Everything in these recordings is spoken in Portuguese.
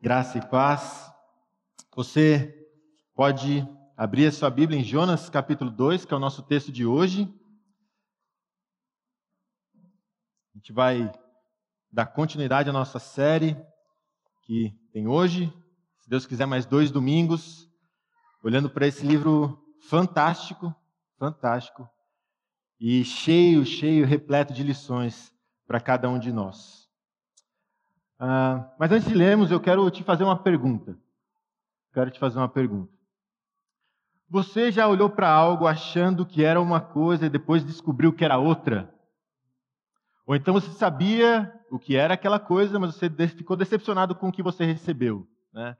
Graça e paz. Você pode abrir a sua Bíblia em Jonas capítulo 2, que é o nosso texto de hoje. A gente vai dar continuidade à nossa série que tem hoje, se Deus quiser, mais dois domingos, olhando para esse livro fantástico, fantástico, e cheio, cheio, repleto de lições para cada um de nós. Ah, mas antes de lermos, eu quero te fazer uma pergunta. Quero te fazer uma pergunta. Você já olhou para algo achando que era uma coisa e depois descobriu que era outra? Ou então você sabia o que era aquela coisa, mas você ficou decepcionado com o que você recebeu? Né?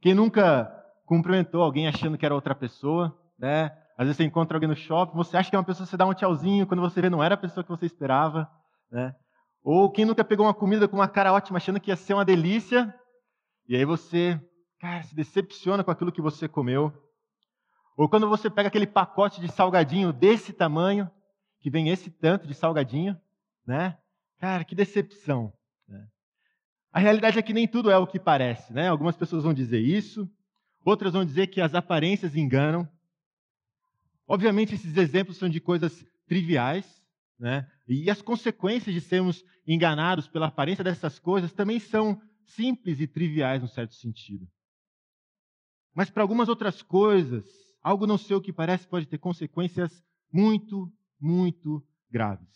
Quem nunca cumprimentou alguém achando que era outra pessoa? Né? Às vezes você encontra alguém no shopping, você acha que é uma pessoa, você dá um tchauzinho, quando você vê não era a pessoa que você esperava. Né? Ou quem nunca pegou uma comida com uma cara ótima achando que ia ser uma delícia, e aí você, cara, se decepciona com aquilo que você comeu. Ou quando você pega aquele pacote de salgadinho desse tamanho, que vem esse tanto de salgadinho, né? Cara, que decepção. Né? A realidade é que nem tudo é o que parece, né? Algumas pessoas vão dizer isso, outras vão dizer que as aparências enganam. Obviamente, esses exemplos são de coisas triviais, né? E as consequências de sermos enganados pela aparência dessas coisas também são simples e triviais, no certo sentido. Mas para algumas outras coisas, algo não sei o que parece pode ter consequências muito, muito graves.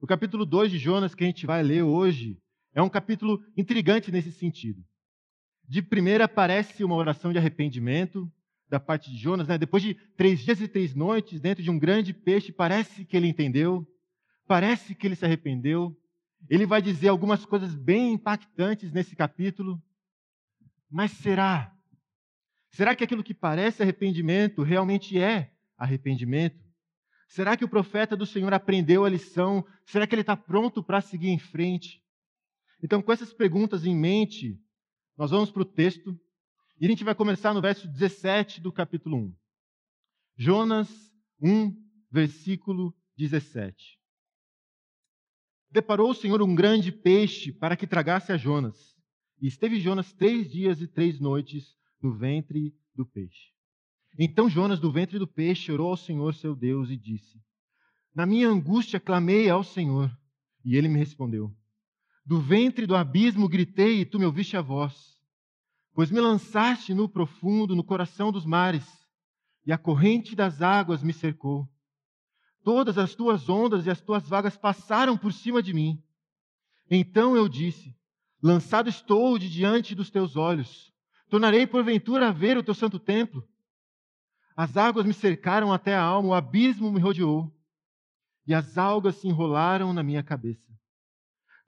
O capítulo 2 de Jonas, que a gente vai ler hoje, é um capítulo intrigante nesse sentido. De primeira, parece uma oração de arrependimento da parte de Jonas. Né? Depois de três dias e três noites dentro de um grande peixe, parece que ele entendeu. Parece que ele se arrependeu. Ele vai dizer algumas coisas bem impactantes nesse capítulo. Mas será? Será que aquilo que parece arrependimento realmente é arrependimento? Será que o profeta do Senhor aprendeu a lição? Será que ele está pronto para seguir em frente? Então, com essas perguntas em mente, nós vamos para o texto e a gente vai começar no verso 17 do capítulo 1. Jonas 1, versículo 17 deparou o Senhor um grande peixe para que tragasse a Jonas. E esteve Jonas três dias e três noites no ventre do peixe. Então Jonas, do ventre do peixe, orou ao Senhor seu Deus e disse: Na minha angústia clamei ao Senhor, e ele me respondeu. Do ventre do abismo gritei, e tu me ouviste a voz. Pois me lançaste no profundo, no coração dos mares, e a corrente das águas me cercou. Todas as tuas ondas e as tuas vagas passaram por cima de mim. Então eu disse: Lançado estou de diante dos teus olhos. Tornarei porventura a ver o teu santo templo. As águas me cercaram até a alma, o abismo me rodeou, e as algas se enrolaram na minha cabeça.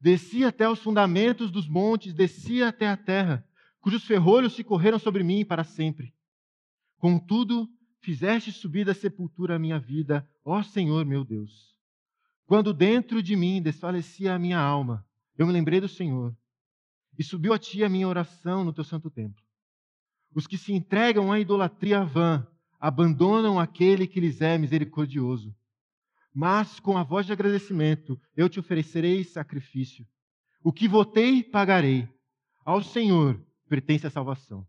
Desci até os fundamentos dos montes, desci até a terra, cujos ferrolhos se correram sobre mim para sempre. Contudo, fizeste subir da sepultura a minha vida, ó Senhor meu Deus. Quando dentro de mim desfalecia a minha alma, eu me lembrei do Senhor, e subiu a ti a minha oração no teu santo templo. Os que se entregam à idolatria vã abandonam aquele que lhes é misericordioso. Mas com a voz de agradecimento eu te oferecerei sacrifício. O que votei, pagarei. Ao Senhor pertence a salvação.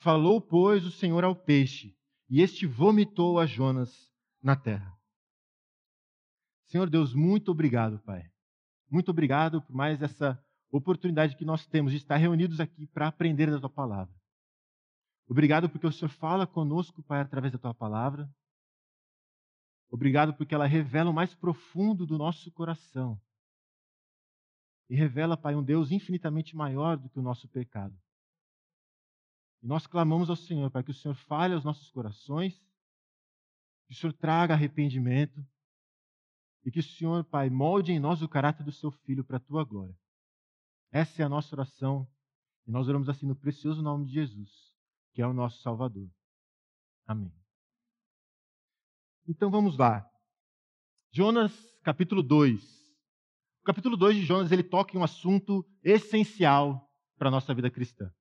Falou, pois, o Senhor ao peixe, e este vomitou a Jonas na terra. Senhor Deus, muito obrigado, Pai. Muito obrigado por mais essa oportunidade que nós temos de estar reunidos aqui para aprender da tua palavra. Obrigado porque o Senhor fala conosco, Pai, através da tua palavra. Obrigado porque ela revela o mais profundo do nosso coração. E revela, Pai, um Deus infinitamente maior do que o nosso pecado. E nós clamamos ao Senhor para que o Senhor fale aos nossos corações, que o Senhor traga arrependimento e que o Senhor, Pai, molde em nós o caráter do seu filho para a tua glória. Essa é a nossa oração e nós oramos assim no precioso nome de Jesus, que é o nosso Salvador. Amém. Então vamos lá. Jonas, capítulo 2. O capítulo 2 de Jonas, ele toca em um assunto essencial para a nossa vida cristã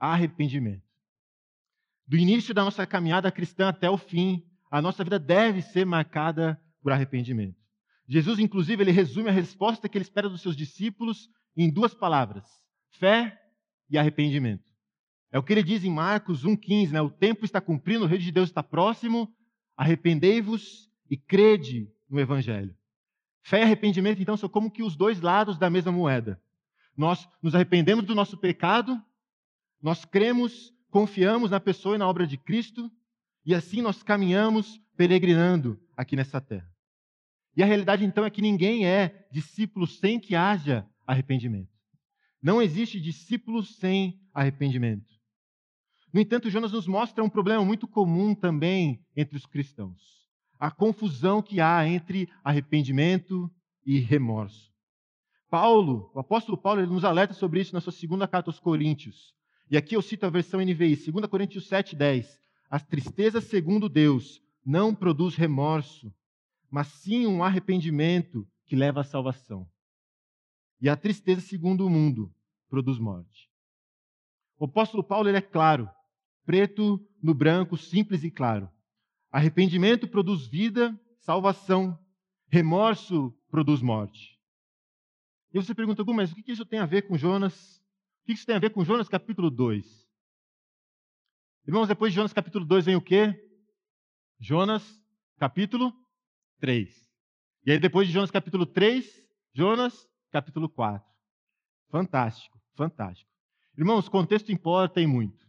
arrependimento. Do início da nossa caminhada cristã até o fim, a nossa vida deve ser marcada por arrependimento. Jesus, inclusive, ele resume a resposta que ele espera dos seus discípulos em duas palavras: fé e arrependimento. É o que ele diz em Marcos 1,15, né? O tempo está cumprindo, o reino de Deus está próximo, arrependei-vos e crede no Evangelho. Fé e arrependimento, então, são como que os dois lados da mesma moeda. Nós nos arrependemos do nosso pecado, nós cremos, confiamos na pessoa e na obra de Cristo, e assim nós caminhamos peregrinando aqui nessa terra. E a realidade, então, é que ninguém é discípulo sem que haja arrependimento. Não existe discípulo sem arrependimento. No entanto, Jonas nos mostra um problema muito comum também entre os cristãos: a confusão que há entre arrependimento e remorso. Paulo, o apóstolo Paulo, ele nos alerta sobre isso na sua segunda carta aos Coríntios. E aqui eu cito a versão NVI, 2 Coríntios 7,10. A tristeza segundo Deus não produz remorso, mas sim um arrependimento que leva à salvação. E a tristeza segundo o mundo produz morte. O apóstolo Paulo ele é claro preto no branco, simples e claro. Arrependimento produz vida, salvação. Remorso produz morte. E você pergunta, mas o que isso tem a ver com Jonas? O que isso tem a ver com Jonas capítulo 2? Irmãos, depois de Jonas capítulo 2 vem o quê? Jonas capítulo 3. E aí depois de Jonas capítulo 3, Jonas capítulo 4. Fantástico, fantástico. Irmãos, contexto importa e muito.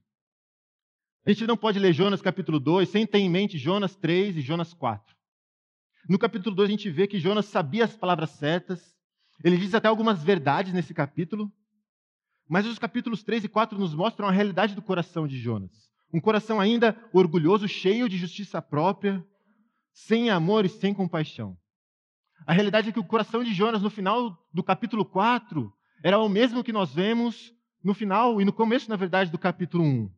A gente não pode ler Jonas capítulo 2 sem ter em mente Jonas 3 e Jonas 4. No capítulo 2 a gente vê que Jonas sabia as palavras certas, ele diz até algumas verdades nesse capítulo, mas os capítulos 3 e 4 nos mostram a realidade do coração de Jonas. Um coração ainda orgulhoso, cheio de justiça própria, sem amor e sem compaixão. A realidade é que o coração de Jonas, no final do capítulo 4, era o mesmo que nós vemos no final e no começo, na verdade, do capítulo 1.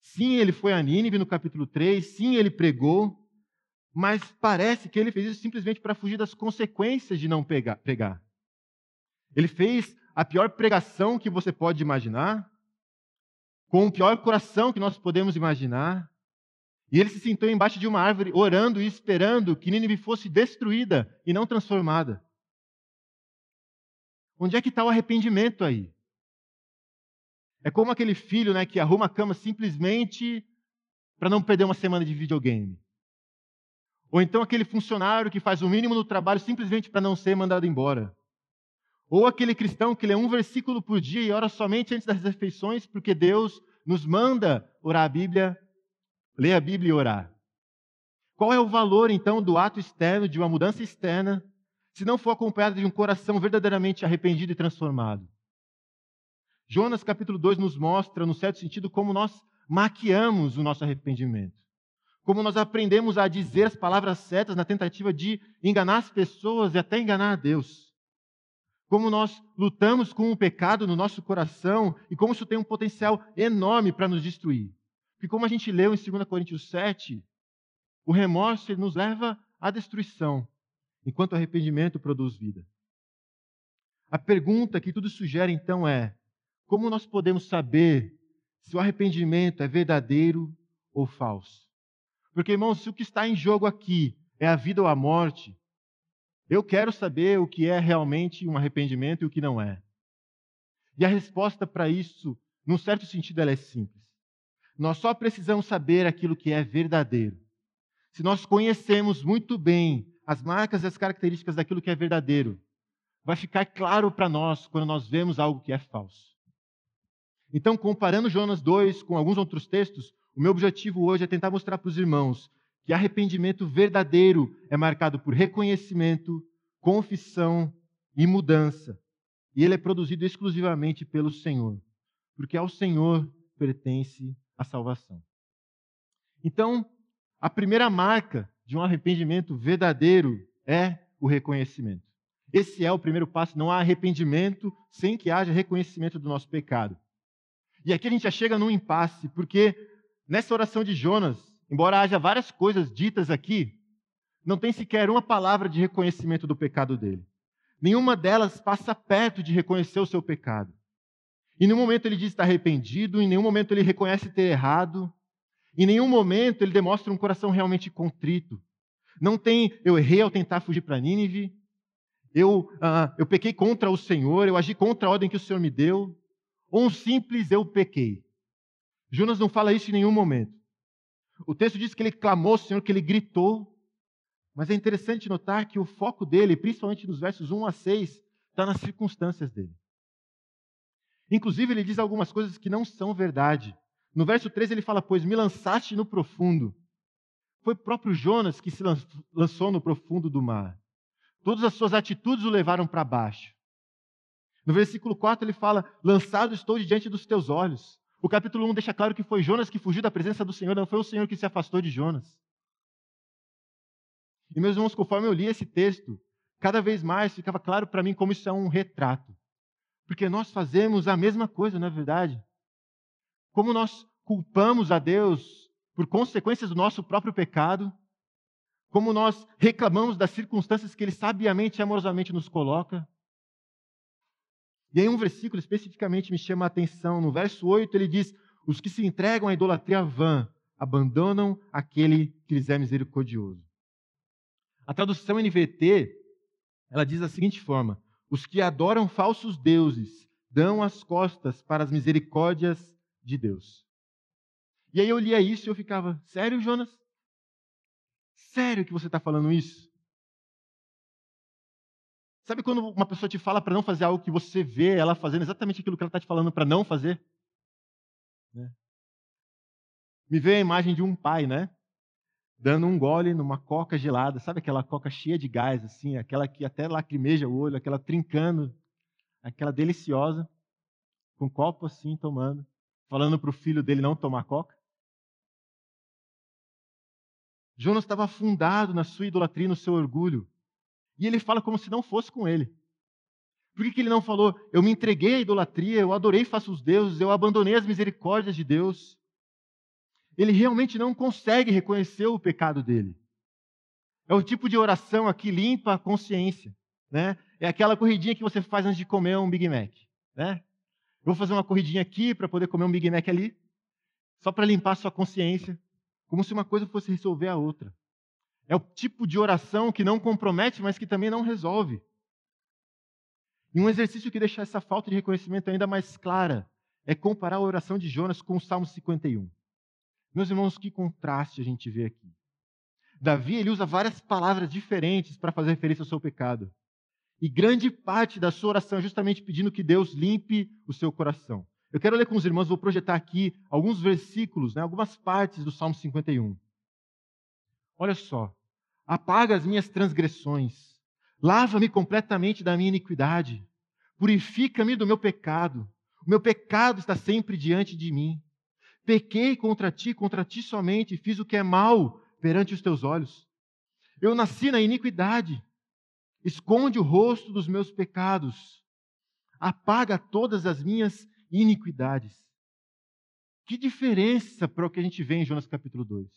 Sim, ele foi a Nínive no capítulo 3, sim, ele pregou, mas parece que ele fez isso simplesmente para fugir das consequências de não pegar. Ele fez a pior pregação que você pode imaginar, com o pior coração que nós podemos imaginar, e ele se sentou embaixo de uma árvore, orando e esperando que Nínive fosse destruída e não transformada. Onde é que está o arrependimento aí? É como aquele filho né, que arruma a cama simplesmente para não perder uma semana de videogame. Ou então aquele funcionário que faz o mínimo no trabalho simplesmente para não ser mandado embora. Ou aquele cristão que lê um versículo por dia e ora somente antes das refeições, porque Deus nos manda orar a Bíblia, ler a Bíblia e orar. Qual é o valor, então, do ato externo, de uma mudança externa, se não for acompanhado de um coração verdadeiramente arrependido e transformado? Jonas capítulo 2 nos mostra, no certo sentido, como nós maquiamos o nosso arrependimento. Como nós aprendemos a dizer as palavras certas na tentativa de enganar as pessoas e até enganar a Deus. Como nós lutamos com o pecado no nosso coração e como isso tem um potencial enorme para nos destruir. Porque, como a gente leu em 2 Coríntios 7, o remorso nos leva à destruição, enquanto o arrependimento produz vida. A pergunta que tudo sugere então é: como nós podemos saber se o arrependimento é verdadeiro ou falso? Porque, irmãos, se o que está em jogo aqui é a vida ou a morte, eu quero saber o que é realmente um arrependimento e o que não é. E a resposta para isso, num certo sentido, ela é simples. Nós só precisamos saber aquilo que é verdadeiro. Se nós conhecemos muito bem as marcas e as características daquilo que é verdadeiro, vai ficar claro para nós quando nós vemos algo que é falso. Então, comparando Jonas 2 com alguns outros textos, o meu objetivo hoje é tentar mostrar para os irmãos que arrependimento verdadeiro é marcado por reconhecimento, confissão e mudança. E ele é produzido exclusivamente pelo Senhor, porque ao Senhor pertence a salvação. Então, a primeira marca de um arrependimento verdadeiro é o reconhecimento. Esse é o primeiro passo. Não há arrependimento sem que haja reconhecimento do nosso pecado. E aqui a gente já chega num impasse, porque nessa oração de Jonas, embora haja várias coisas ditas aqui, não tem sequer uma palavra de reconhecimento do pecado dele. Nenhuma delas passa perto de reconhecer o seu pecado. Em nenhum momento ele diz estar arrependido, em nenhum momento ele reconhece ter errado, em nenhum momento ele demonstra um coração realmente contrito. Não tem, eu errei ao tentar fugir para Nínive, eu, uh, eu pequei contra o Senhor, eu agi contra a ordem que o Senhor me deu. ou um simples eu pequei. Jonas não fala isso em nenhum momento. O texto diz que ele clamou ao Senhor, que ele gritou. Mas é interessante notar que o foco dele, principalmente nos versos 1 a 6, está nas circunstâncias dele. Inclusive, ele diz algumas coisas que não são verdade. No verso 13, ele fala: Pois me lançaste no profundo. Foi próprio Jonas que se lançou no profundo do mar. Todas as suas atitudes o levaram para baixo. No versículo 4 ele fala: Lançado estou diante dos teus olhos. O capítulo 1 deixa claro que foi Jonas que fugiu da presença do Senhor, não foi o Senhor que se afastou de Jonas. E meus irmãos, conforme eu li esse texto, cada vez mais ficava claro para mim como isso é um retrato. Porque nós fazemos a mesma coisa, não é verdade? Como nós culpamos a Deus por consequências do nosso próprio pecado, como nós reclamamos das circunstâncias que Ele sabiamente e amorosamente nos coloca, e aí um versículo especificamente me chama a atenção. No verso 8 ele diz: Os que se entregam à idolatria vã abandonam aquele que lhes é misericordioso. A tradução NVT, ela diz da seguinte forma: Os que adoram falsos deuses dão as costas para as misericórdias de Deus. E aí eu lia isso e eu ficava: Sério, Jonas? Sério que você está falando isso? Sabe quando uma pessoa te fala para não fazer algo que você vê ela fazendo exatamente aquilo que ela está te falando para não fazer? Né? Me veio a imagem de um pai, né? Dando um gole numa coca gelada, sabe aquela coca cheia de gás, assim, aquela que até lacrimeja o olho, aquela trincando, aquela deliciosa, com um copo assim tomando, falando para o filho dele não tomar coca. Jonas estava afundado na sua idolatria, no seu orgulho. E ele fala como se não fosse com ele. Por que, que ele não falou, eu me entreguei à idolatria, eu adorei falsos deuses, eu abandonei as misericórdias de Deus? Ele realmente não consegue reconhecer o pecado dele. É o tipo de oração aqui limpa a consciência. Né? É aquela corridinha que você faz antes de comer um Big Mac. Né? Vou fazer uma corridinha aqui para poder comer um Big Mac ali, só para limpar a sua consciência, como se uma coisa fosse resolver a outra. É o tipo de oração que não compromete, mas que também não resolve. E um exercício que deixa essa falta de reconhecimento ainda mais clara é comparar a oração de Jonas com o Salmo 51. Meus irmãos, que contraste a gente vê aqui. Davi ele usa várias palavras diferentes para fazer referência ao seu pecado. E grande parte da sua oração é justamente pedindo que Deus limpe o seu coração. Eu quero ler com os irmãos, vou projetar aqui alguns versículos, né, algumas partes do Salmo 51. Olha só apaga as minhas transgressões, lava-me completamente da minha iniquidade, purifica-me do meu pecado. O meu pecado está sempre diante de mim. Pequei contra ti, contra ti somente, fiz o que é mal perante os teus olhos. Eu nasci na iniquidade. Esconde o rosto dos meus pecados. Apaga todas as minhas iniquidades. Que diferença para o que a gente vê em Jonas capítulo 2.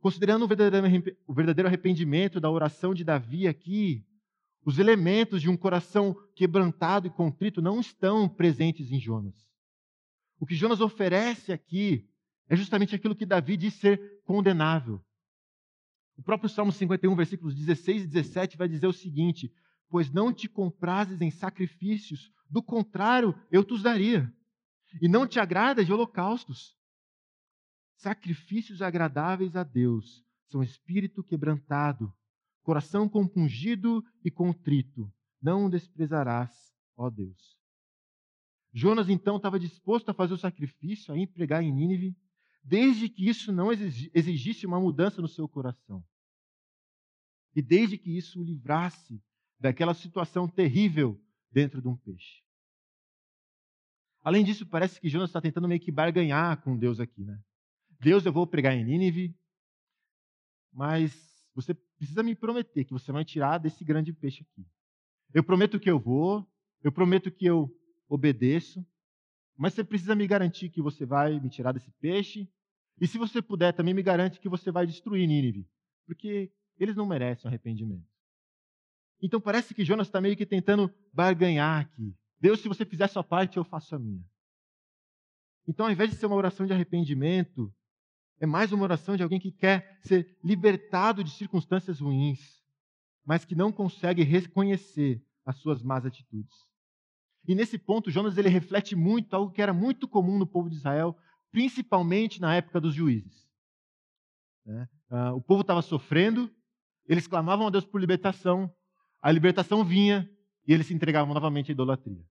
Considerando o verdadeiro arrependimento da oração de Davi aqui, os elementos de um coração quebrantado e contrito não estão presentes em Jonas. O que Jonas oferece aqui é justamente aquilo que Davi diz ser condenável. O próprio Salmo 51, versículos 16 e 17 vai dizer o seguinte: Pois não te comprases em sacrifícios, do contrário, eu te os daria. E não te agrada de holocaustos. Sacrifícios agradáveis a Deus são espírito quebrantado, coração compungido e contrito. Não desprezarás, ó Deus. Jonas então estava disposto a fazer o sacrifício, a empregar em Nínive, desde que isso não exigisse uma mudança no seu coração. E desde que isso o livrasse daquela situação terrível dentro de um peixe. Além disso, parece que Jonas está tentando meio que barganhar com Deus aqui, né? Deus, eu vou pregar em Nínive, mas você precisa me prometer que você vai tirar desse grande peixe aqui. Eu prometo que eu vou, eu prometo que eu obedeço, mas você precisa me garantir que você vai me tirar desse peixe. E se você puder, também me garante que você vai destruir Nínive, porque eles não merecem arrependimento. Então parece que Jonas está meio que tentando barganhar aqui. Deus, se você fizer a sua parte, eu faço a minha. Então, ao invés de ser uma oração de arrependimento, é mais uma oração de alguém que quer ser libertado de circunstâncias ruins, mas que não consegue reconhecer as suas más atitudes. E nesse ponto, Jonas ele reflete muito algo que era muito comum no povo de Israel, principalmente na época dos juízes. Né? Ah, o povo estava sofrendo, eles clamavam a Deus por libertação, a libertação vinha e eles se entregavam novamente à idolatria.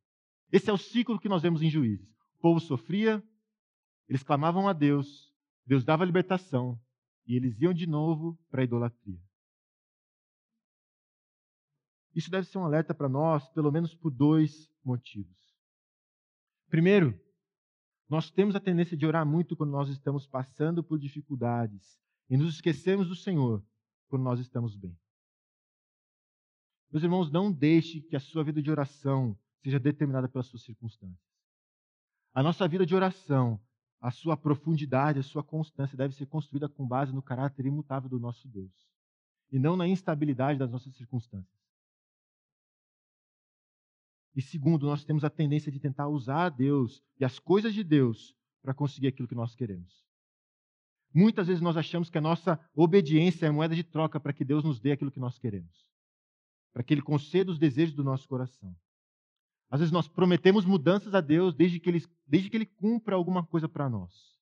Esse é o ciclo que nós vemos em Juízes. O povo sofria, eles clamavam a Deus, Deus dava libertação e eles iam de novo para a idolatria. Isso deve ser um alerta para nós, pelo menos por dois motivos. Primeiro, nós temos a tendência de orar muito quando nós estamos passando por dificuldades e nos esquecemos do Senhor quando nós estamos bem. Meus irmãos, não deixe que a sua vida de oração seja determinada pelas suas circunstâncias. A nossa vida de oração, a sua profundidade, a sua constância deve ser construída com base no caráter imutável do nosso Deus e não na instabilidade das nossas circunstâncias. E segundo, nós temos a tendência de tentar usar Deus e as coisas de Deus para conseguir aquilo que nós queremos. Muitas vezes nós achamos que a nossa obediência é moeda de troca para que Deus nos dê aquilo que nós queremos, para que Ele conceda os desejos do nosso coração. Às vezes nós prometemos mudanças a Deus desde que Ele, desde que ele cumpra alguma coisa para nós.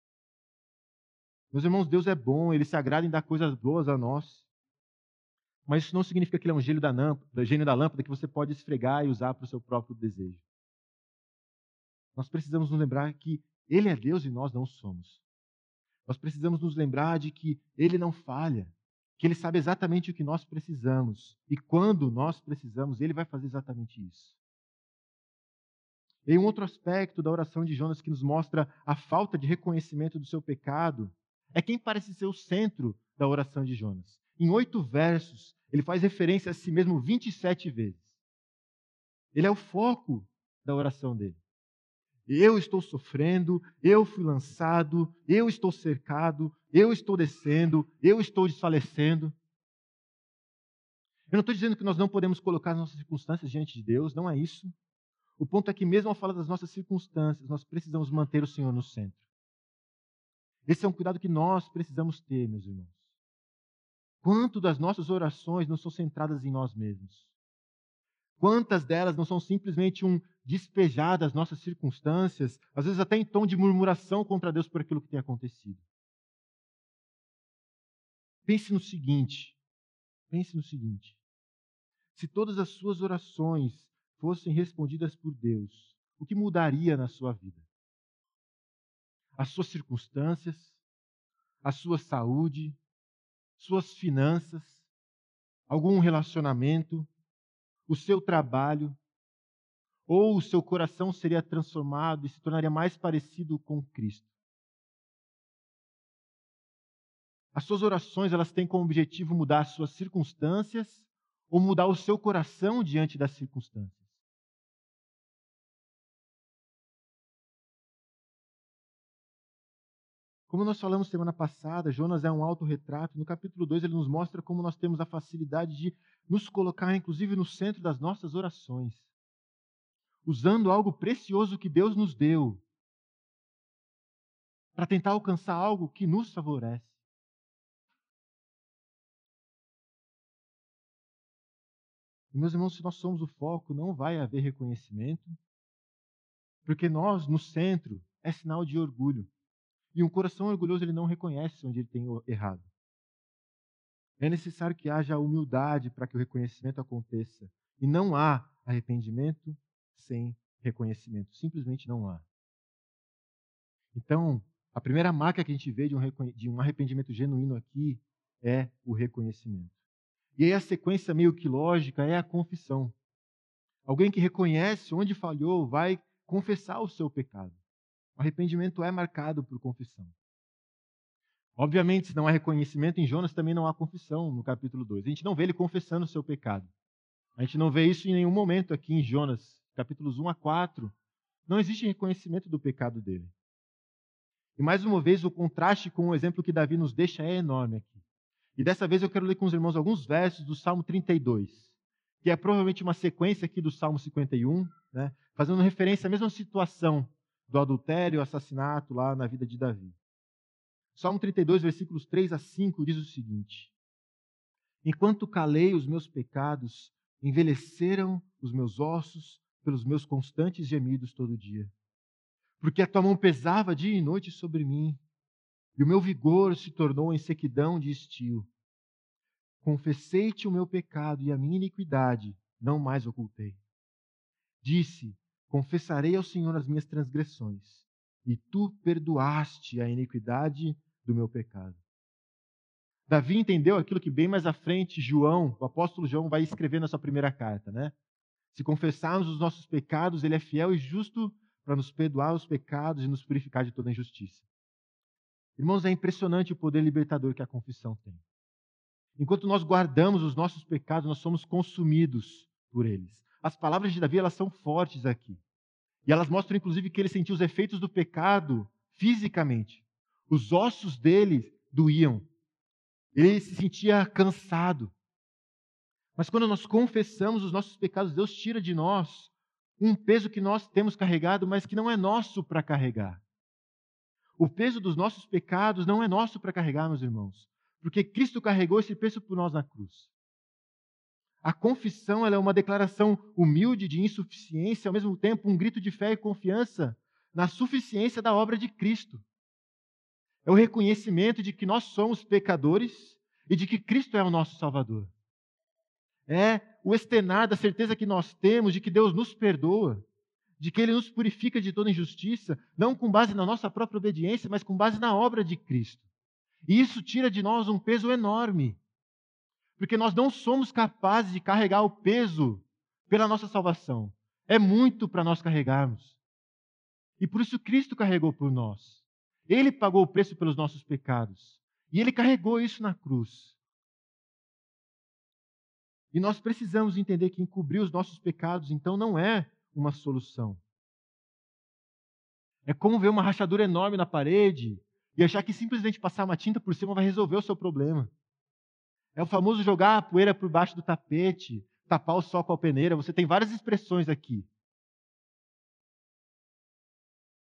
Meus irmãos, Deus é bom, Ele se agrada em dar coisas boas a nós. Mas isso não significa que ele é um gênio da, lâmpada, gênio da lâmpada que você pode esfregar e usar para o seu próprio desejo. Nós precisamos nos lembrar que Ele é Deus e nós não somos. Nós precisamos nos lembrar de que Ele não falha, que Ele sabe exatamente o que nós precisamos. E quando nós precisamos, Ele vai fazer exatamente isso. E um outro aspecto da oração de Jonas que nos mostra a falta de reconhecimento do seu pecado é quem parece ser o centro da oração de Jonas. Em oito versos, ele faz referência a si mesmo 27 vezes. Ele é o foco da oração dele. Eu estou sofrendo, eu fui lançado, eu estou cercado, eu estou descendo, eu estou desfalecendo. Eu não estou dizendo que nós não podemos colocar as nossas circunstâncias diante de Deus, não é isso. O ponto é que, mesmo ao falar das nossas circunstâncias, nós precisamos manter o Senhor no centro. Esse é um cuidado que nós precisamos ter, meus irmãos. Quanto das nossas orações não são centradas em nós mesmos? Quantas delas não são simplesmente um despejar das nossas circunstâncias, às vezes até em tom de murmuração contra Deus por aquilo que tem acontecido? Pense no seguinte: pense no seguinte. Se todas as suas orações fossem respondidas por Deus, o que mudaria na sua vida? As suas circunstâncias, a sua saúde, suas finanças, algum relacionamento, o seu trabalho, ou o seu coração seria transformado e se tornaria mais parecido com Cristo. As suas orações, elas têm como objetivo mudar as suas circunstâncias ou mudar o seu coração diante das circunstâncias. Como nós falamos semana passada, Jonas é um autorretrato. No capítulo 2, ele nos mostra como nós temos a facilidade de nos colocar, inclusive, no centro das nossas orações, usando algo precioso que Deus nos deu para tentar alcançar algo que nos favorece. E, meus irmãos, se nós somos o foco, não vai haver reconhecimento, porque nós, no centro, é sinal de orgulho. E um coração orgulhoso ele não reconhece onde ele tem errado. É necessário que haja humildade para que o reconhecimento aconteça. E não há arrependimento sem reconhecimento. Simplesmente não há. Então, a primeira marca que a gente vê de um, de um arrependimento genuíno aqui é o reconhecimento. E aí a sequência meio que lógica é a confissão. Alguém que reconhece onde falhou vai confessar o seu pecado. O arrependimento é marcado por confissão. Obviamente, se não há reconhecimento em Jonas, também não há confissão no capítulo 2. A gente não vê ele confessando o seu pecado. A gente não vê isso em nenhum momento aqui em Jonas, capítulos 1 a 4. Não existe reconhecimento do pecado dele. E mais uma vez, o contraste com o exemplo que Davi nos deixa é enorme aqui. E dessa vez eu quero ler com os irmãos alguns versos do Salmo 32, que é provavelmente uma sequência aqui do Salmo 51, né, fazendo referência à mesma situação do adultério e assassinato lá na vida de Davi. Salmo 32, versículos 3 a 5 diz o seguinte: Enquanto calei os meus pecados, envelheceram os meus ossos pelos meus constantes gemidos todo dia. Porque a tua mão pesava dia e noite sobre mim, e o meu vigor se tornou em sequidão de estio. Confessei-te o meu pecado e a minha iniquidade não mais ocultei. Disse: Confessarei ao Senhor as minhas transgressões, e tu perdoaste a iniquidade do meu pecado. Davi entendeu aquilo que bem mais à frente João, o apóstolo João, vai escrever na sua primeira carta, né? Se confessarmos os nossos pecados, ele é fiel e justo para nos perdoar os pecados e nos purificar de toda injustiça. Irmãos, é impressionante o poder libertador que a confissão tem. Enquanto nós guardamos os nossos pecados, nós somos consumidos por eles. As palavras de Davi, elas são fortes aqui. E elas mostram, inclusive, que ele sentiu os efeitos do pecado fisicamente. Os ossos dele doíam. Ele se sentia cansado. Mas quando nós confessamos os nossos pecados, Deus tira de nós um peso que nós temos carregado, mas que não é nosso para carregar. O peso dos nossos pecados não é nosso para carregar, meus irmãos, porque Cristo carregou esse peso por nós na cruz. A confissão é uma declaração humilde de insuficiência, ao mesmo tempo um grito de fé e confiança na suficiência da obra de Cristo. É o reconhecimento de que nós somos pecadores e de que Cristo é o nosso Salvador. É o externar da certeza que nós temos de que Deus nos perdoa, de que Ele nos purifica de toda injustiça, não com base na nossa própria obediência, mas com base na obra de Cristo. E isso tira de nós um peso enorme, porque nós não somos capazes de carregar o peso pela nossa salvação. É muito para nós carregarmos. E por isso Cristo carregou por nós. Ele pagou o preço pelos nossos pecados. E ele carregou isso na cruz. E nós precisamos entender que encobrir os nossos pecados, então, não é uma solução. É como ver uma rachadura enorme na parede e achar que simplesmente passar uma tinta por cima vai resolver o seu problema. É o famoso jogar a poeira por baixo do tapete, tapar o sol com a peneira. Você tem várias expressões aqui.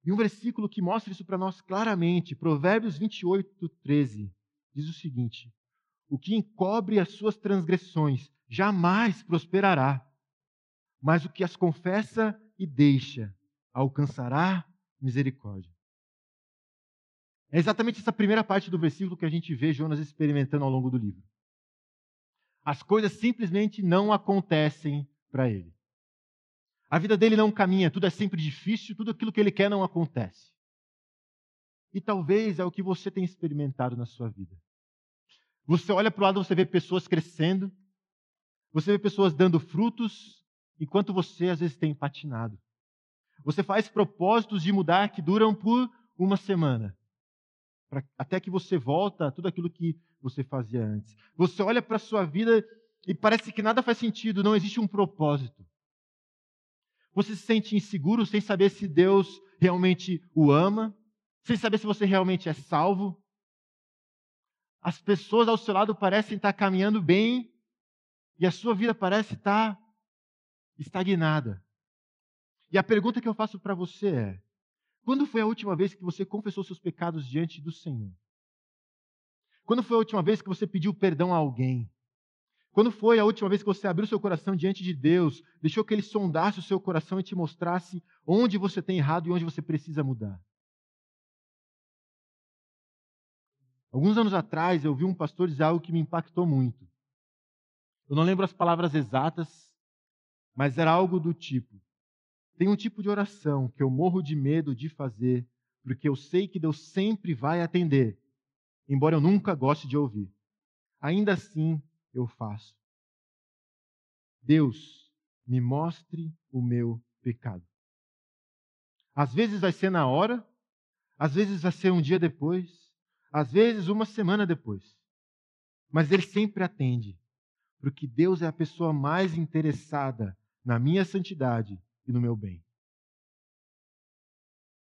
E um versículo que mostra isso para nós claramente, Provérbios 28, 13, diz o seguinte: O que encobre as suas transgressões jamais prosperará, mas o que as confessa e deixa alcançará misericórdia. É exatamente essa primeira parte do versículo que a gente vê Jonas experimentando ao longo do livro. As coisas simplesmente não acontecem para ele. A vida dele não caminha, tudo é sempre difícil, tudo aquilo que ele quer não acontece. E talvez é o que você tem experimentado na sua vida. Você olha para o lado, você vê pessoas crescendo, você vê pessoas dando frutos, enquanto você às vezes tem patinado. Você faz propósitos de mudar que duram por uma semana, pra, até que você volta tudo aquilo que você fazia antes. Você olha para a sua vida e parece que nada faz sentido, não existe um propósito. Você se sente inseguro sem saber se Deus realmente o ama, sem saber se você realmente é salvo. As pessoas ao seu lado parecem estar caminhando bem, e a sua vida parece estar estagnada. E a pergunta que eu faço para você é: quando foi a última vez que você confessou seus pecados diante do Senhor? Quando foi a última vez que você pediu perdão a alguém? Quando foi a última vez que você abriu seu coração diante de Deus, deixou que Ele sondasse o seu coração e te mostrasse onde você tem errado e onde você precisa mudar? Alguns anos atrás, eu vi um pastor dizer algo que me impactou muito. Eu não lembro as palavras exatas, mas era algo do tipo: tem um tipo de oração que eu morro de medo de fazer, porque eu sei que Deus sempre vai atender, embora eu nunca goste de ouvir. Ainda assim, eu faço. Deus, me mostre o meu pecado. Às vezes vai ser na hora, às vezes vai ser um dia depois, às vezes uma semana depois. Mas Ele sempre atende porque Deus é a pessoa mais interessada na minha santidade e no meu bem.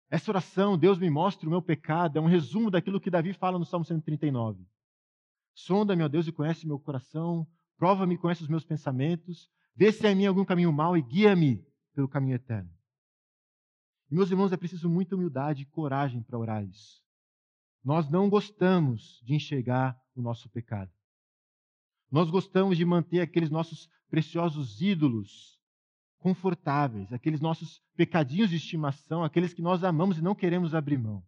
Essa oração, Deus me mostra o meu pecado, é um resumo daquilo que Davi fala no Salmo 139. Sonda, meu Deus, e conhece meu coração, prova-me e conhece os meus pensamentos, vê se há em mim algum caminho mau e guia-me pelo caminho eterno. Meus irmãos, é preciso muita humildade e coragem para orar isso. Nós não gostamos de enxergar o nosso pecado. Nós gostamos de manter aqueles nossos preciosos ídolos confortáveis, aqueles nossos pecadinhos de estimação, aqueles que nós amamos e não queremos abrir mão.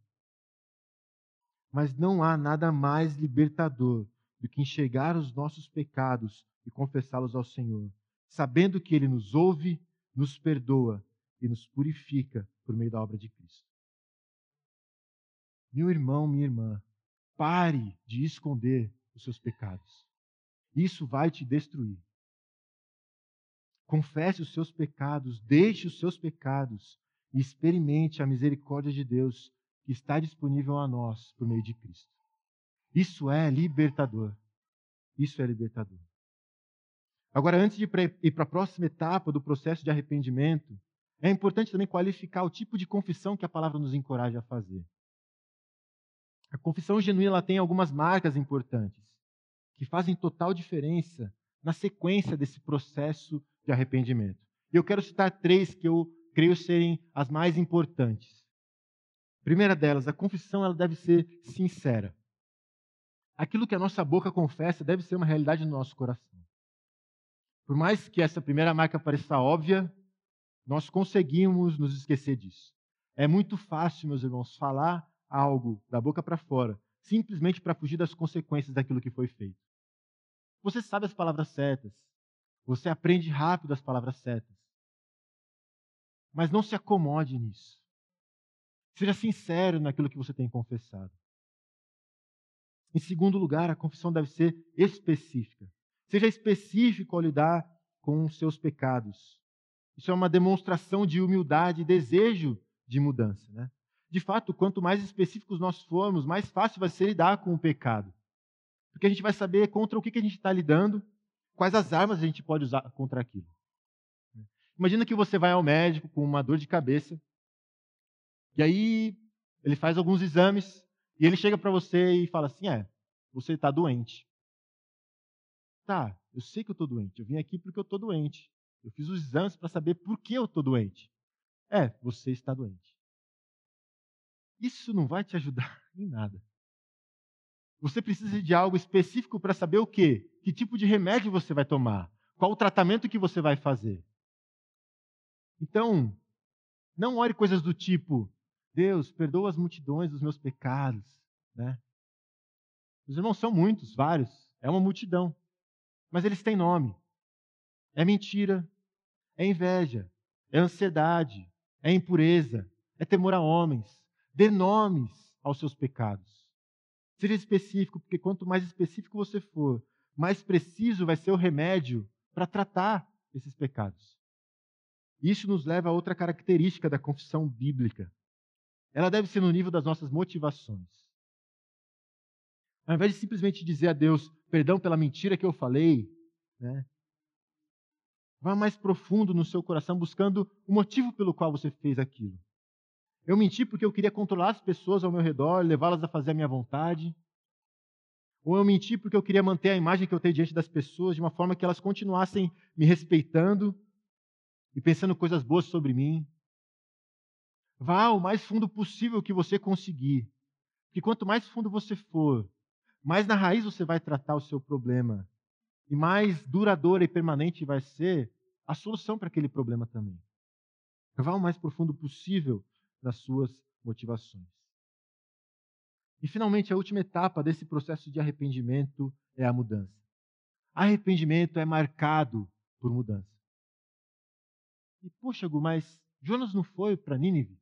Mas não há nada mais libertador do que enxergar os nossos pecados e confessá-los ao Senhor, sabendo que Ele nos ouve, nos perdoa e nos purifica por meio da obra de Cristo. Meu irmão, minha irmã, pare de esconder os seus pecados. Isso vai te destruir. Confesse os seus pecados, deixe os seus pecados e experimente a misericórdia de Deus que está disponível a nós por meio de Cristo. Isso é libertador. Isso é libertador. Agora, antes de ir para a próxima etapa do processo de arrependimento, é importante também qualificar o tipo de confissão que a palavra nos encoraja a fazer. A confissão genuína tem algumas marcas importantes que fazem total diferença na sequência desse processo de arrependimento. E eu quero citar três que eu creio serem as mais importantes. A primeira delas, a confissão ela deve ser sincera. Aquilo que a nossa boca confessa deve ser uma realidade no nosso coração. Por mais que essa primeira marca pareça óbvia, nós conseguimos nos esquecer disso. É muito fácil, meus irmãos, falar algo da boca para fora, simplesmente para fugir das consequências daquilo que foi feito. Você sabe as palavras certas, você aprende rápido as palavras certas. Mas não se acomode nisso. Seja sincero naquilo que você tem confessado. Em segundo lugar, a confissão deve ser específica. Seja específico ao lidar com os seus pecados. Isso é uma demonstração de humildade e desejo de mudança. Né? De fato, quanto mais específicos nós formos, mais fácil vai ser lidar com o pecado. Porque a gente vai saber contra o que a gente está lidando quais as armas a gente pode usar contra aquilo. Imagina que você vai ao médico com uma dor de cabeça, e aí ele faz alguns exames, e ele chega para você e fala assim: é, você está doente. Tá, eu sei que eu estou doente, eu vim aqui porque eu estou doente. Eu fiz os exames para saber por que eu estou doente. É, você está doente. Isso não vai te ajudar em nada. Você precisa de algo específico para saber o quê? Que tipo de remédio você vai tomar? Qual o tratamento que você vai fazer? Então, não ore coisas do tipo: Deus, perdoa as multidões dos meus pecados. Né? Os irmãos são muitos, vários. É uma multidão. Mas eles têm nome. É mentira, é inveja, é ansiedade, é impureza, é temor a homens. Dê nomes aos seus pecados. Seja específico, porque quanto mais específico você for, mais preciso vai ser o remédio para tratar esses pecados. Isso nos leva a outra característica da confissão bíblica. Ela deve ser no nível das nossas motivações. Ao invés de simplesmente dizer a Deus, perdão pela mentira que eu falei, né? vá mais profundo no seu coração buscando o motivo pelo qual você fez aquilo. Eu menti porque eu queria controlar as pessoas ao meu redor, levá-las a fazer a minha vontade. Ou eu menti porque eu queria manter a imagem que eu tenho diante das pessoas de uma forma que elas continuassem me respeitando e pensando coisas boas sobre mim. Vá o mais fundo possível que você conseguir. Porque quanto mais fundo você for, mais na raiz você vai tratar o seu problema. E mais duradoura e permanente vai ser a solução para aquele problema também. Vá o mais profundo possível das suas motivações. E finalmente, a última etapa desse processo de arrependimento é a mudança. Arrependimento é marcado por mudança. E, poxa, Gu, mas Jonas não foi para Nínive?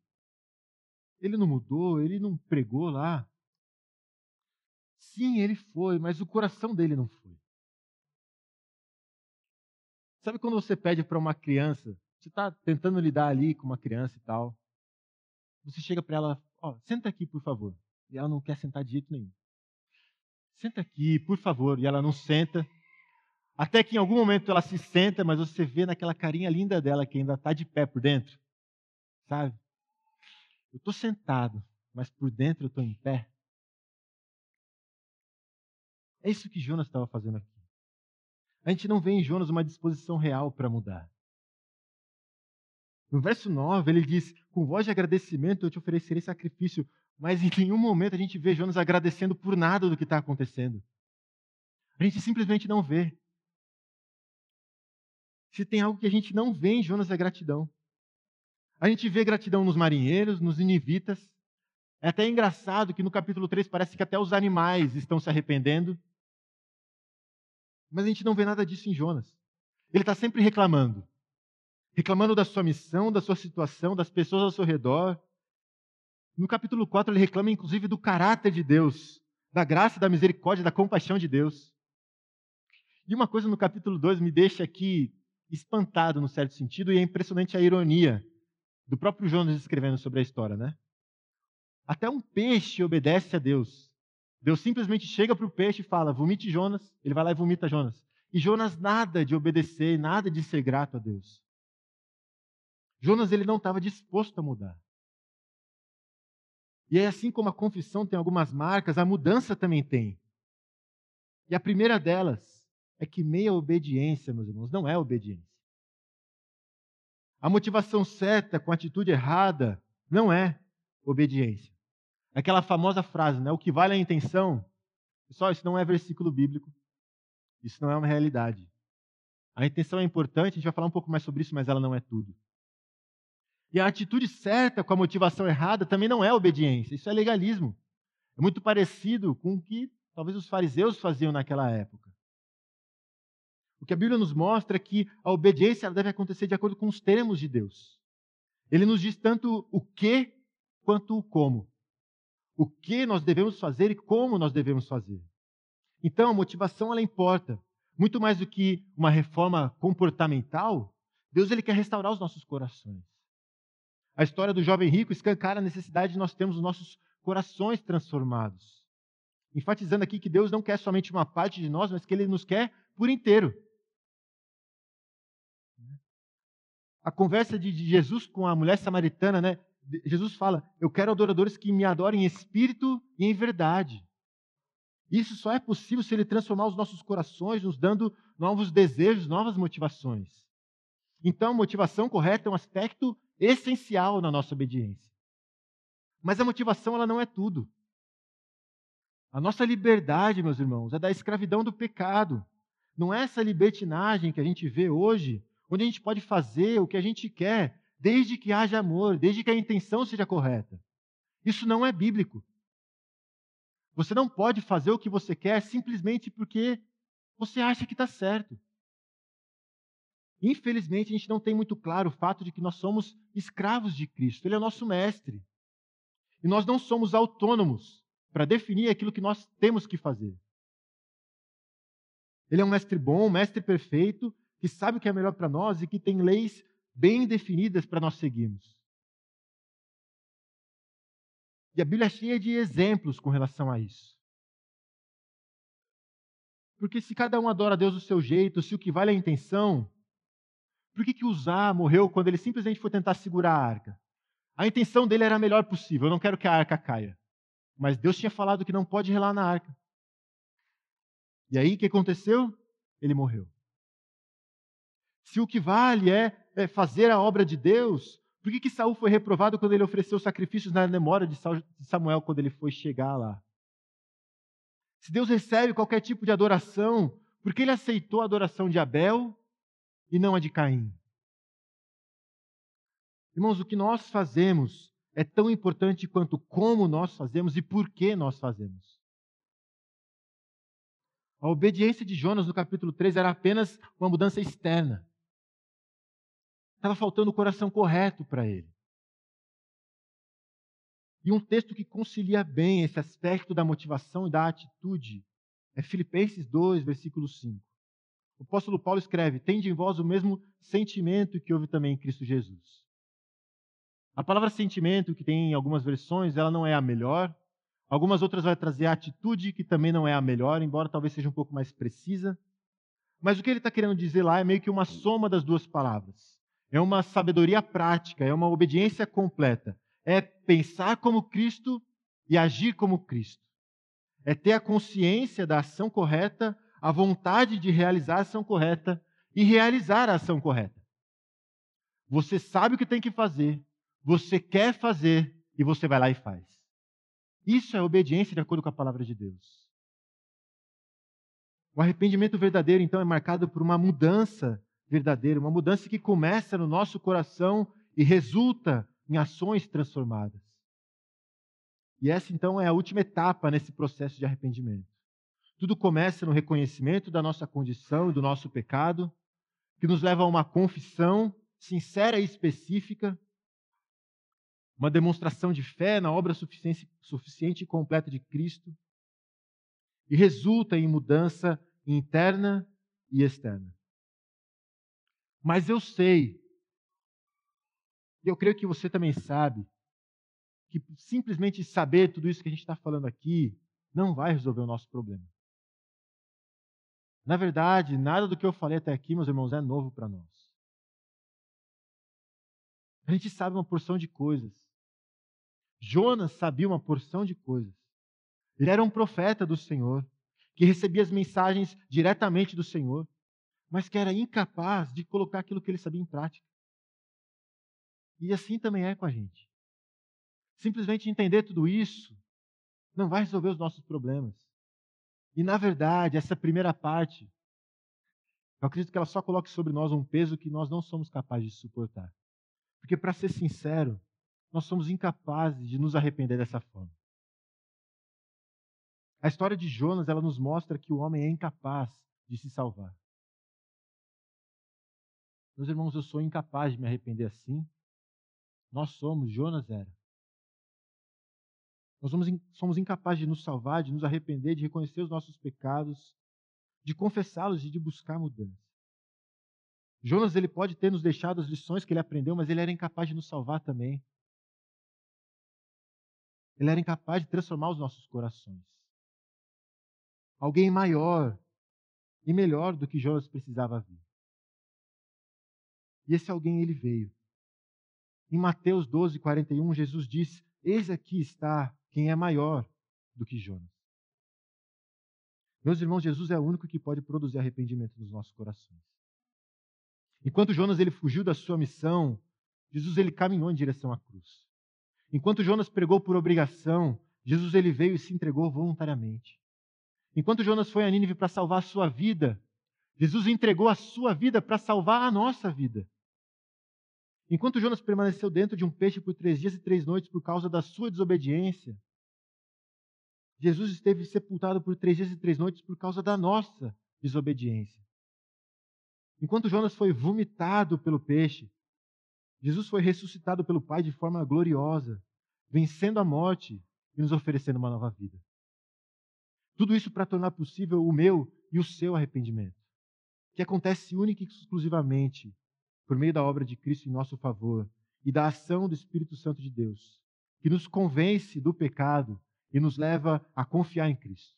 Ele não mudou, ele não pregou lá. Sim, ele foi, mas o coração dele não foi. Sabe quando você pede para uma criança, você está tentando lidar ali com uma criança e tal, você chega para ela, ó, senta aqui, por favor. E ela não quer sentar de jeito nenhum. Senta aqui, por favor. E ela não senta. Até que em algum momento ela se senta, mas você vê naquela carinha linda dela que ainda está de pé por dentro. Sabe? Eu estou sentado, mas por dentro eu estou em pé. É isso que Jonas estava fazendo aqui. A gente não vê em Jonas uma disposição real para mudar. No verso 9, ele diz: Com voz de agradecimento eu te oferecerei sacrifício. Mas em nenhum momento a gente vê Jonas agradecendo por nada do que está acontecendo. A gente simplesmente não vê. Se tem algo que a gente não vê em Jonas é gratidão. A gente vê gratidão nos marinheiros, nos inivitas. É até engraçado que no capítulo 3 parece que até os animais estão se arrependendo. Mas a gente não vê nada disso em Jonas. Ele está sempre reclamando. Reclamando da sua missão, da sua situação, das pessoas ao seu redor. No capítulo 4, ele reclama inclusive do caráter de Deus, da graça, da misericórdia, da compaixão de Deus. E uma coisa no capítulo 2 me deixa aqui espantado, no certo sentido, e é impressionante a ironia do próprio Jonas escrevendo sobre a história, né? Até um peixe obedece a Deus. Deus simplesmente chega para o peixe e fala: vomite Jonas. Ele vai lá e vomita Jonas. E Jonas nada de obedecer, nada de ser grato a Deus. Jonas ele não estava disposto a mudar. E é assim como a confissão tem algumas marcas, a mudança também tem. E a primeira delas é que meia obediência, meus irmãos, não é obediência. A motivação certa com a atitude errada não é obediência. Aquela famosa frase, né? O que vale é a intenção. Pessoal, isso não é versículo bíblico. Isso não é uma realidade. A intenção é importante, a gente vai falar um pouco mais sobre isso, mas ela não é tudo. E a atitude certa com a motivação errada também não é obediência, isso é legalismo. É muito parecido com o que talvez os fariseus faziam naquela época. O que a Bíblia nos mostra é que a obediência deve acontecer de acordo com os termos de Deus. Ele nos diz tanto o que quanto o como. O que nós devemos fazer e como nós devemos fazer. Então, a motivação ela importa. Muito mais do que uma reforma comportamental, Deus ele quer restaurar os nossos corações. A história do jovem rico escancara a necessidade de nós termos os nossos corações transformados. Enfatizando aqui que Deus não quer somente uma parte de nós, mas que Ele nos quer por inteiro. A conversa de Jesus com a mulher samaritana, né? Jesus fala: Eu quero adoradores que me adorem em espírito e em verdade. Isso só é possível se Ele transformar os nossos corações, nos dando novos desejos, novas motivações. Então, motivação correta é um aspecto essencial na nossa obediência. Mas a motivação ela não é tudo. A nossa liberdade, meus irmãos, é da escravidão do pecado. Não é essa libertinagem que a gente vê hoje, onde a gente pode fazer o que a gente quer, desde que haja amor, desde que a intenção seja correta. Isso não é bíblico. Você não pode fazer o que você quer simplesmente porque você acha que está certo. Infelizmente, a gente não tem muito claro o fato de que nós somos escravos de Cristo. Ele é o nosso mestre. E nós não somos autônomos para definir aquilo que nós temos que fazer. Ele é um mestre bom, um mestre perfeito, que sabe o que é melhor para nós e que tem leis bem definidas para nós seguirmos. E a Bíblia é cheia de exemplos com relação a isso. Porque se cada um adora a Deus do seu jeito, se o que vale é a intenção, por que, que Uzá morreu quando ele simplesmente foi tentar segurar a arca? A intenção dele era a melhor possível, eu não quero que a arca caia. Mas Deus tinha falado que não pode relar na arca. E aí o que aconteceu? Ele morreu. Se o que vale é, é fazer a obra de Deus, por que, que Saul foi reprovado quando ele ofereceu sacrifícios na memória de Samuel quando ele foi chegar lá? Se Deus recebe qualquer tipo de adoração, por que ele aceitou a adoração de Abel e não a de Caim. Irmãos, o que nós fazemos é tão importante quanto como nós fazemos e por que nós fazemos. A obediência de Jonas no capítulo 3 era apenas uma mudança externa. Estava faltando o coração correto para ele. E um texto que concilia bem esse aspecto da motivação e da atitude é Filipenses 2, versículo 5. O apóstolo Paulo escreve: Tende em vós o mesmo sentimento que houve também em Cristo Jesus. A palavra sentimento, que tem em algumas versões, ela não é a melhor. Algumas outras vai trazer a atitude, que também não é a melhor, embora talvez seja um pouco mais precisa. Mas o que ele está querendo dizer lá é meio que uma soma das duas palavras. É uma sabedoria prática, é uma obediência completa. É pensar como Cristo e agir como Cristo. É ter a consciência da ação correta a vontade de realizar a ação correta e realizar a ação correta. Você sabe o que tem que fazer, você quer fazer e você vai lá e faz. Isso é obediência de acordo com a palavra de Deus. O arrependimento verdadeiro, então, é marcado por uma mudança verdadeira, uma mudança que começa no nosso coração e resulta em ações transformadas. E essa então é a última etapa nesse processo de arrependimento. Tudo começa no reconhecimento da nossa condição e do nosso pecado, que nos leva a uma confissão sincera e específica, uma demonstração de fé na obra suficiente e completa de Cristo, e resulta em mudança interna e externa. Mas eu sei, e eu creio que você também sabe, que simplesmente saber tudo isso que a gente está falando aqui não vai resolver o nosso problema. Na verdade, nada do que eu falei até aqui, meus irmãos, é novo para nós. A gente sabe uma porção de coisas. Jonas sabia uma porção de coisas. Ele era um profeta do Senhor, que recebia as mensagens diretamente do Senhor mas que era incapaz de colocar aquilo que ele sabia em prática. E assim também é com a gente. Simplesmente entender tudo isso não vai resolver os nossos problemas. E, na verdade, essa primeira parte, eu acredito que ela só coloque sobre nós um peso que nós não somos capazes de suportar. Porque, para ser sincero, nós somos incapazes de nos arrepender dessa forma. A história de Jonas, ela nos mostra que o homem é incapaz de se salvar. Meus irmãos, eu sou incapaz de me arrepender assim. Nós somos, Jonas era. Nós somos, somos incapazes de nos salvar, de nos arrepender, de reconhecer os nossos pecados, de confessá-los e de buscar mudança. Jonas ele pode ter nos deixado as lições que ele aprendeu, mas ele era incapaz de nos salvar também. Ele era incapaz de transformar os nossos corações. Alguém maior e melhor do que Jonas precisava vir. E esse alguém ele veio. Em Mateus 12, 41, Jesus diz: Eis aqui está quem é maior do que Jonas. Meus irmãos, Jesus é o único que pode produzir arrependimento nos nossos corações. Enquanto Jonas ele fugiu da sua missão, Jesus ele caminhou em direção à cruz. Enquanto Jonas pregou por obrigação, Jesus ele veio e se entregou voluntariamente. Enquanto Jonas foi a Nínive para salvar a sua vida, Jesus entregou a sua vida para salvar a nossa vida. Enquanto Jonas permaneceu dentro de um peixe por três dias e três noites por causa da sua desobediência, Jesus esteve sepultado por três dias e três noites por causa da nossa desobediência. Enquanto Jonas foi vomitado pelo peixe, Jesus foi ressuscitado pelo Pai de forma gloriosa, vencendo a morte e nos oferecendo uma nova vida. Tudo isso para tornar possível o meu e o seu arrependimento, que acontece única e exclusivamente por meio da obra de Cristo em nosso favor e da ação do Espírito Santo de Deus, que nos convence do pecado e nos leva a confiar em Cristo.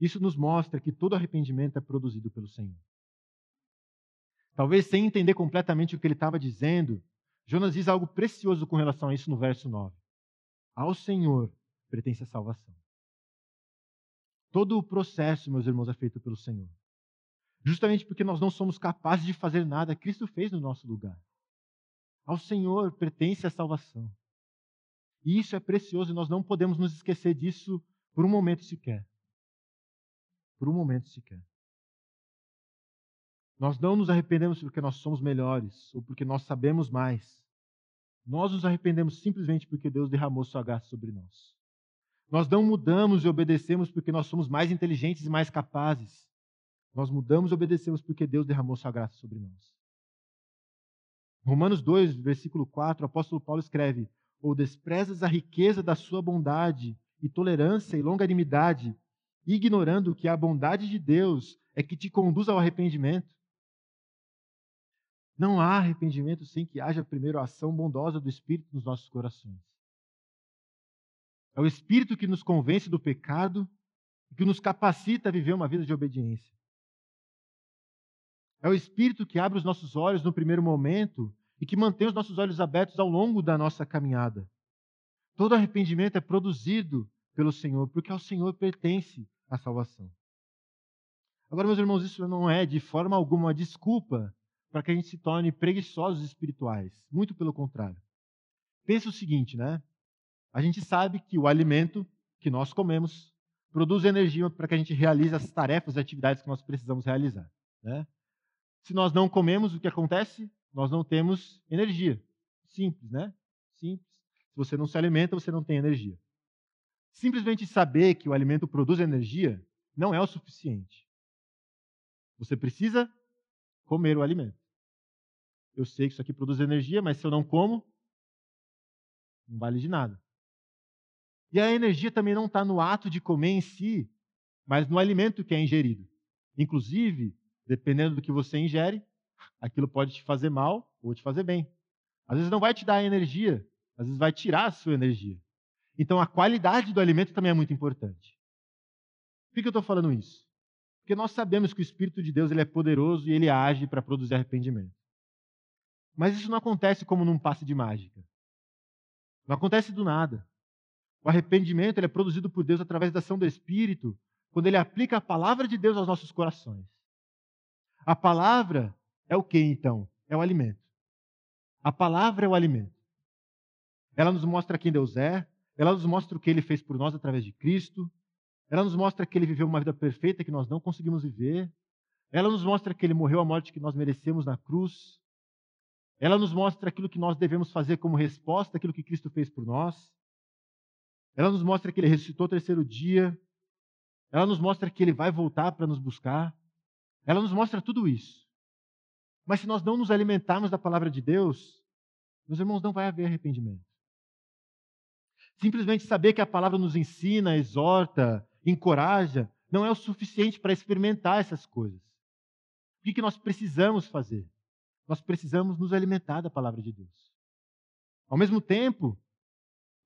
Isso nos mostra que todo arrependimento é produzido pelo Senhor. Talvez sem entender completamente o que ele estava dizendo, Jonas diz algo precioso com relação a isso no verso 9. Ao Senhor pertence a salvação. Todo o processo, meus irmãos, é feito pelo Senhor. Justamente porque nós não somos capazes de fazer nada, Cristo fez no nosso lugar. Ao Senhor pertence a salvação. E isso é precioso e nós não podemos nos esquecer disso por um momento sequer. Por um momento sequer. Nós não nos arrependemos porque nós somos melhores ou porque nós sabemos mais. Nós nos arrependemos simplesmente porque Deus derramou sua graça sobre nós. Nós não mudamos e obedecemos porque nós somos mais inteligentes e mais capazes. Nós mudamos e obedecemos porque Deus derramou sua graça sobre nós. Romanos 2, versículo 4, o apóstolo Paulo escreve: Ou desprezas a riqueza da sua bondade e tolerância e longanimidade, ignorando que a bondade de Deus é que te conduz ao arrependimento. Não há arrependimento sem que haja primeiro a ação bondosa do Espírito nos nossos corações. É o Espírito que nos convence do pecado e que nos capacita a viver uma vida de obediência. É o Espírito que abre os nossos olhos no primeiro momento e que mantém os nossos olhos abertos ao longo da nossa caminhada. Todo arrependimento é produzido pelo Senhor, porque ao Senhor pertence a salvação. Agora, meus irmãos, isso não é de forma alguma uma desculpa para que a gente se torne preguiçosos espirituais. Muito pelo contrário. Pensa o seguinte, né? A gente sabe que o alimento que nós comemos produz energia para que a gente realize as tarefas e atividades que nós precisamos realizar. Né? Se nós não comemos, o que acontece? Nós não temos energia. Simples, né? Simples. Se você não se alimenta, você não tem energia. Simplesmente saber que o alimento produz energia não é o suficiente. Você precisa comer o alimento. Eu sei que isso aqui produz energia, mas se eu não como, não vale de nada. E a energia também não está no ato de comer em si, mas no alimento que é ingerido. Inclusive, dependendo do que você ingere, aquilo pode te fazer mal ou te fazer bem. Às vezes não vai te dar energia, às vezes vai tirar a sua energia. Então a qualidade do alimento também é muito importante. Por que eu estou falando isso? Porque nós sabemos que o Espírito de Deus ele é poderoso e ele age para produzir arrependimento. Mas isso não acontece como num passe de mágica. Não acontece do nada. O arrependimento ele é produzido por Deus através da ação do Espírito, quando ele aplica a palavra de Deus aos nossos corações. A palavra é o que então? É o alimento. A palavra é o alimento. Ela nos mostra quem Deus é, ela nos mostra o que ele fez por nós através de Cristo, ela nos mostra que ele viveu uma vida perfeita que nós não conseguimos viver, ela nos mostra que ele morreu a morte que nós merecemos na cruz, ela nos mostra aquilo que nós devemos fazer como resposta àquilo que Cristo fez por nós, ela nos mostra que ele ressuscitou o terceiro dia, ela nos mostra que ele vai voltar para nos buscar, ela nos mostra tudo isso. Mas se nós não nos alimentarmos da palavra de Deus, meus irmãos, não vai haver arrependimento. Simplesmente saber que a palavra nos ensina, exorta, encoraja, não é o suficiente para experimentar essas coisas. O que nós precisamos fazer? Nós precisamos nos alimentar da palavra de Deus. Ao mesmo tempo,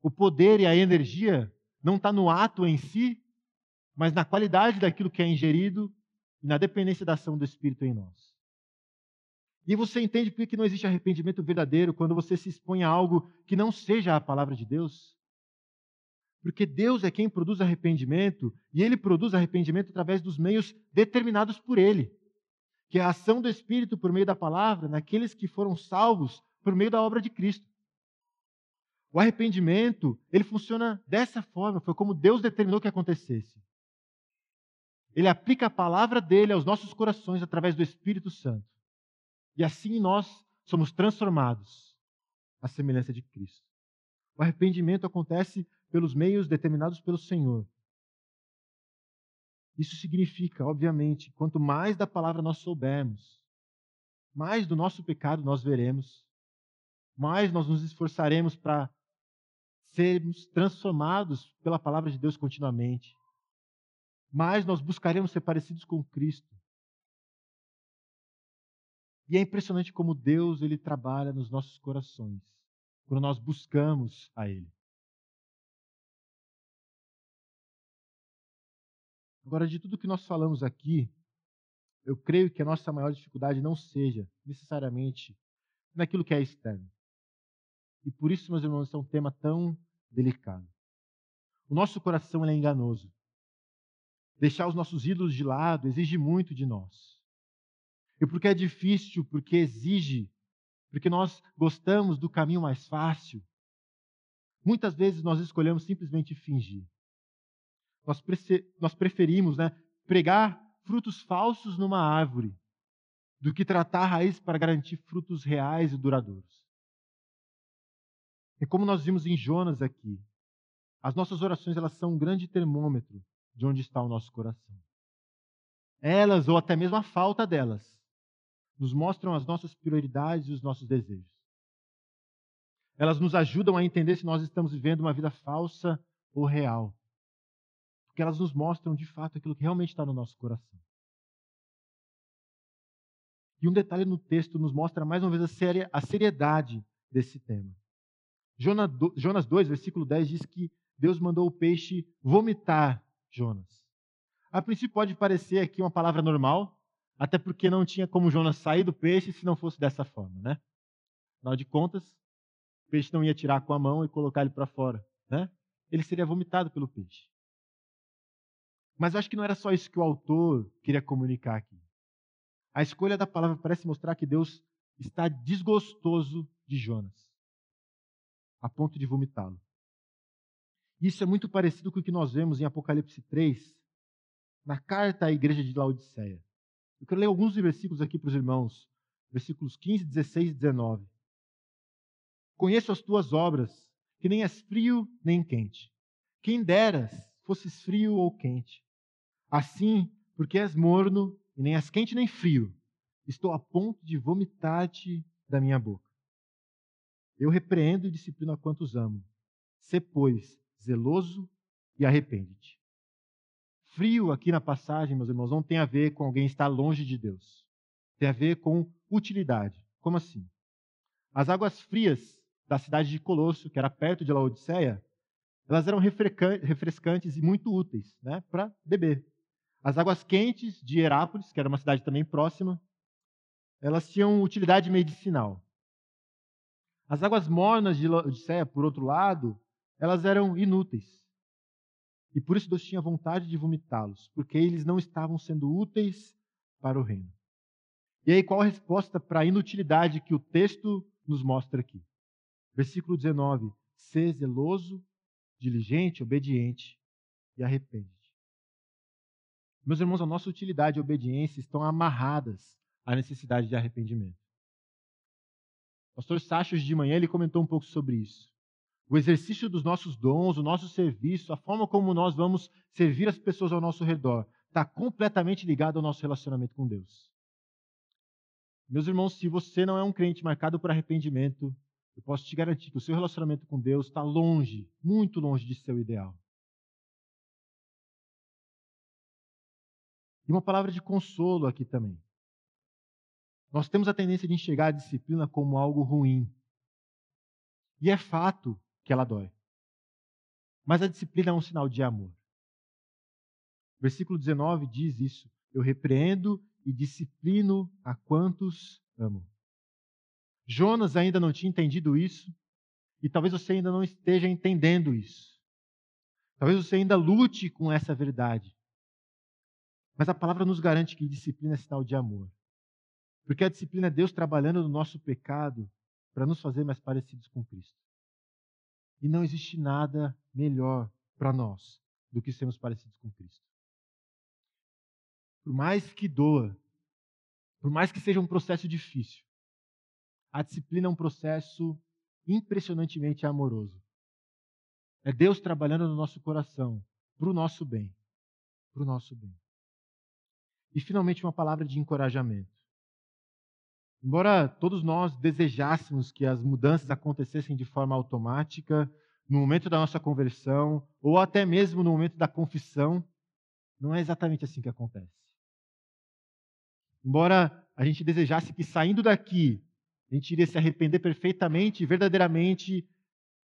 o poder e a energia não está no ato em si, mas na qualidade daquilo que é ingerido e na dependência da ação do Espírito em nós. E você entende por que não existe arrependimento verdadeiro quando você se expõe a algo que não seja a palavra de Deus? Porque Deus é quem produz arrependimento e ele produz arrependimento através dos meios determinados por ele, que é a ação do Espírito por meio da palavra naqueles que foram salvos por meio da obra de Cristo. O arrependimento, ele funciona dessa forma, foi como Deus determinou que acontecesse. Ele aplica a palavra dele aos nossos corações através do Espírito Santo. E assim nós somos transformados à semelhança de Cristo. O arrependimento acontece pelos meios determinados pelo Senhor. Isso significa, obviamente, quanto mais da palavra nós soubermos, mais do nosso pecado nós veremos, mais nós nos esforçaremos para sermos transformados pela palavra de Deus continuamente, mais nós buscaremos ser parecidos com Cristo. E é impressionante como Deus ele trabalha nos nossos corações quando nós buscamos a Ele. Agora, de tudo que nós falamos aqui, eu creio que a nossa maior dificuldade não seja necessariamente naquilo que é externo. E por isso, meus irmãos, é um tema tão delicado. O nosso coração é enganoso. Deixar os nossos ídolos de lado exige muito de nós. E porque é difícil, porque exige, porque nós gostamos do caminho mais fácil, muitas vezes nós escolhemos simplesmente fingir. Nós, nós preferimos né, pregar frutos falsos numa árvore do que tratar a raiz para garantir frutos reais e duradouros. E como nós vimos em Jonas aqui, as nossas orações elas são um grande termômetro de onde está o nosso coração. Elas, ou até mesmo a falta delas, nos mostram as nossas prioridades e os nossos desejos. Elas nos ajudam a entender se nós estamos vivendo uma vida falsa ou real porque elas nos mostram de fato aquilo que realmente está no nosso coração. E um detalhe no texto nos mostra mais uma vez a, seriedade desse tema. Jonas 2, versículo 10 diz que Deus mandou o peixe vomitar Jonas. A princípio pode parecer aqui uma palavra normal, até porque não tinha como Jonas sair do peixe se não fosse dessa forma, né? Afinal de contas, o peixe não ia tirar com a mão e colocar ele para fora, né? Ele seria vomitado pelo peixe. Mas acho que não era só isso que o autor queria comunicar aqui. A escolha da palavra parece mostrar que Deus está desgostoso de Jonas, a ponto de vomitá-lo. Isso é muito parecido com o que nós vemos em Apocalipse 3, na carta à igreja de Laodiceia. Eu quero ler alguns versículos aqui para os irmãos, versículos 15, 16 e 19. Conheço as tuas obras, que nem és frio nem quente. Quem deras fosses frio ou quente. Assim, porque és morno e nem és quente nem frio, estou a ponto de vomitar-te da minha boca. Eu repreendo e disciplino a quantos amo. Sê, pois, zeloso e arrepende-te. Frio aqui na passagem, meus irmãos, não tem a ver com alguém estar longe de Deus. Tem a ver com utilidade. Como assim? As águas frias da cidade de Colosso, que era perto de Laodiceia, elas eram refrescantes e muito úteis né, para beber. As águas quentes de Herápolis, que era uma cidade também próxima, elas tinham utilidade medicinal. As águas mornas de Laodiceia, por outro lado, elas eram inúteis. E por isso Deus tinha vontade de vomitá-los, porque eles não estavam sendo úteis para o reino. E aí, qual a resposta para a inutilidade que o texto nos mostra aqui? Versículo 19: Sê zeloso, diligente, obediente e arrepende-te. Meus irmãos, a nossa utilidade e obediência estão amarradas à necessidade de arrependimento. O pastor Sachos de manhã ele comentou um pouco sobre isso. O exercício dos nossos dons, o nosso serviço, a forma como nós vamos servir as pessoas ao nosso redor, está completamente ligado ao nosso relacionamento com Deus. Meus irmãos, se você não é um crente marcado por arrependimento, eu posso te garantir que o seu relacionamento com Deus está longe, muito longe de ser o ideal. E uma palavra de consolo aqui também. Nós temos a tendência de enxergar a disciplina como algo ruim. E é fato que ela dói. Mas a disciplina é um sinal de amor. Versículo 19 diz isso: Eu repreendo e disciplino a quantos amo. Jonas ainda não tinha entendido isso, e talvez você ainda não esteja entendendo isso. Talvez você ainda lute com essa verdade. Mas a palavra nos garante que disciplina é sinal de amor. Porque a disciplina é Deus trabalhando no nosso pecado para nos fazer mais parecidos com Cristo. E não existe nada melhor para nós do que sermos parecidos com Cristo. Por mais que doa, por mais que seja um processo difícil, a disciplina é um processo impressionantemente amoroso. É Deus trabalhando no nosso coração, para o nosso bem. Para o nosso bem. E finalmente uma palavra de encorajamento. Embora todos nós desejássemos que as mudanças acontecessem de forma automática, no momento da nossa conversão, ou até mesmo no momento da confissão, não é exatamente assim que acontece. Embora a gente desejasse que saindo daqui a gente iria se arrepender perfeitamente e verdadeiramente,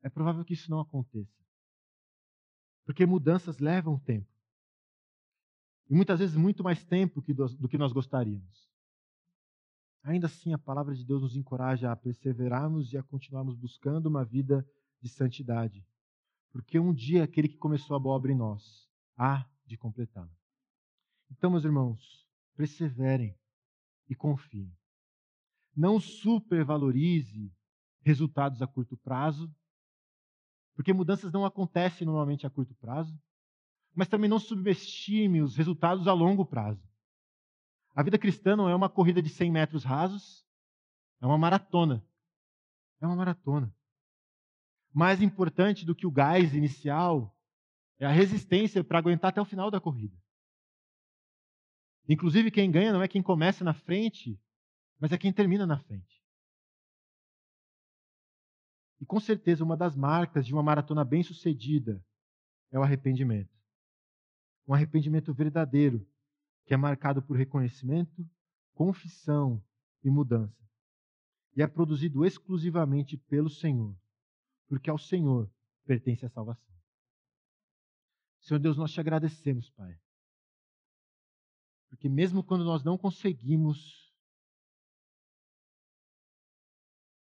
é provável que isso não aconteça. Porque mudanças levam tempo. E muitas vezes muito mais tempo do que nós gostaríamos. Ainda assim, a palavra de Deus nos encoraja a perseverarmos e a continuarmos buscando uma vida de santidade. Porque um dia aquele que começou a boa obra em nós há de completá-la. Então, meus irmãos, perseverem e confiem. Não supervalorize resultados a curto prazo, porque mudanças não acontecem normalmente a curto prazo, mas também não subestime os resultados a longo prazo. A vida cristã não é uma corrida de 100 metros rasos, é uma maratona. É uma maratona. Mais importante do que o gás inicial é a resistência para aguentar até o final da corrida. Inclusive, quem ganha não é quem começa na frente, mas é quem termina na frente. E com certeza, uma das marcas de uma maratona bem-sucedida é o arrependimento. Um arrependimento verdadeiro, que é marcado por reconhecimento, confissão e mudança. E é produzido exclusivamente pelo Senhor, porque ao Senhor pertence a salvação. Senhor Deus, nós te agradecemos, Pai. Porque mesmo quando nós não conseguimos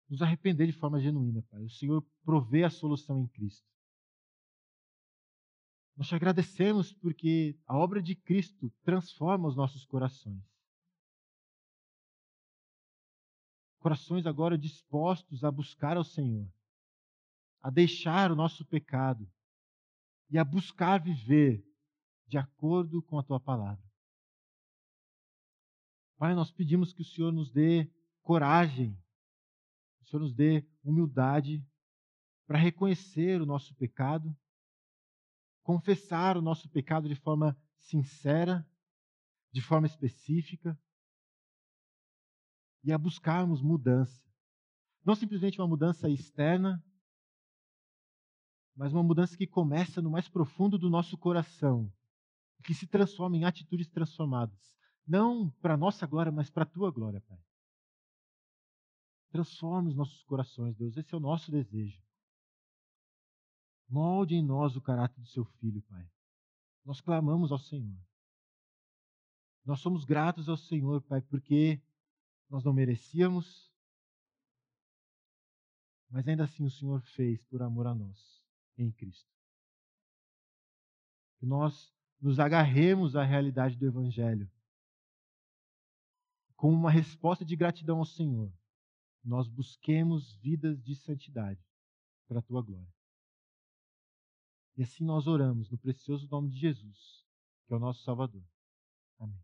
nos arrepender de forma genuína, Pai, o Senhor provê a solução em Cristo. Nós te agradecemos porque a obra de Cristo transforma os nossos corações. Corações agora dispostos a buscar ao Senhor, a deixar o nosso pecado e a buscar viver de acordo com a tua palavra. Pai, nós pedimos que o Senhor nos dê coragem, que o Senhor nos dê humildade para reconhecer o nosso pecado, confessar o nosso pecado de forma sincera, de forma específica, e a buscarmos mudança. Não simplesmente uma mudança externa, mas uma mudança que começa no mais profundo do nosso coração, que se transforma em atitudes transformadas. Não para a nossa glória, mas para a tua glória, Pai. Transforme os nossos corações, Deus. Esse é o nosso desejo. Molde em nós o caráter do seu filho, Pai. Nós clamamos ao Senhor. Nós somos gratos ao Senhor, Pai, porque nós não merecíamos, mas ainda assim o Senhor fez por amor a nós, em Cristo. Que nós nos agarremos à realidade do Evangelho com uma resposta de gratidão ao Senhor. Nós busquemos vidas de santidade para a tua glória. E assim nós oramos no precioso nome de Jesus, que é o nosso Salvador. Amém.